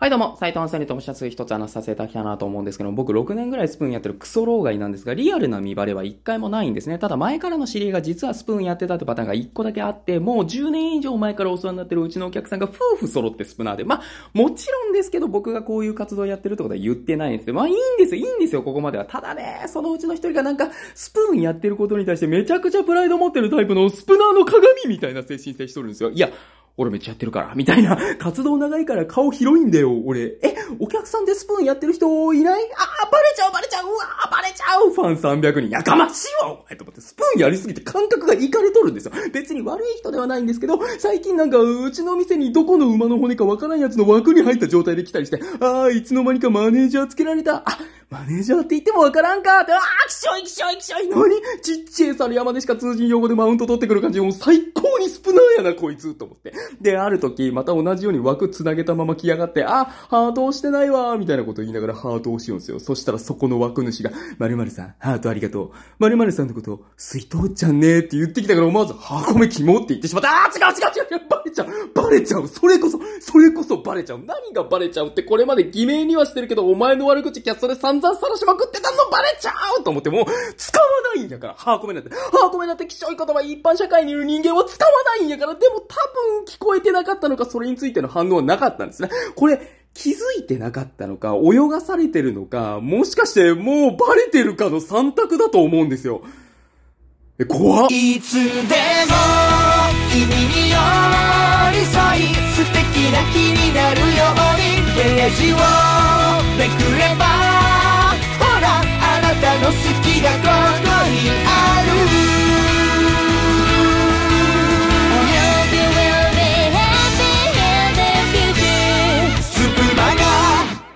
はいどうも、斉藤アンセリともシャツ一つ話させていただきたいなと思うんですけど、僕6年ぐらいスプーンやってるクソ老害なんですが、リアルな見バレは1回もないんですね。ただ前からの知り合いが実はスプーンやってたってパターンが1個だけあって、もう10年以上前からお世話になってるうちのお客さんが夫婦揃ってスプナーで、まあ、もちろんですけど僕がこういう活動やってるってことは言ってないんですよ。まあいいんですよ、いいんですよ、ここまでは。ただね、そのうちの一人がなんか、スプーンやってることに対してめちゃくちゃプライド持ってるタイプのスプナーの鏡みたいな精神性しとるんですよ。いや、俺めっちゃやってるから、みたいな。活動長いから顔広いんだよ、俺。え、お客さんでスプーンやってる人いない？あー、バレちゃう、バレちゃう、うわー、バレちゃうファン300人。やかましいわ、お前と思って。スプーンやりすぎて感覚がいかれとるんですよ。別に悪い人ではないんですけど、最近なんか、うちの店にどこの馬の骨かわからんやつの枠に入った状態で来たりして、あー、いつの間にかマネージャーつけられた。あ、マネージャーって言ってもわからんかって、あー、きしょいきしょいきしょい何？ちっちゃい猿山でしか通じん用語でマウント取ってくる感じ。もう最高やな、こいつ、と思って。で、ある時、また同じように枠繋げたまま来やがって、あ、ハート押してないわ、みたいなこと言いながらハート押しようんですよ。そしたらそこの枠主が、〇〇さん、ハートありがとう。〇〇さんのこと、水筒ちゃんねーって言ってきたから思わず、箱目肝って言ってしまった。あー、違う違う違うバレちゃうバレちゃうそれこそ、それこそバレちゃう何がバレちゃうってこれまで偽名にはしてるけど、お前の悪口キャストで散々晒しまくってたのバレちゃうと思ってもう、使わないんやから、ハーコメなんて。ハーコメなんて貴重い言葉一般社会にいる人間は使わないんやから、でも多分聞こえてなかったのか、それについての反応はなかったんですね。これ、気づいてなかったのか、泳がされてるのか、もしかしてもうバレてるかの三択だと思うんですよ。え、怖っ。いつでも、君に寄り添い、素敵な日になるように、ページをめくれば、ほら、あなたの好きがここにある。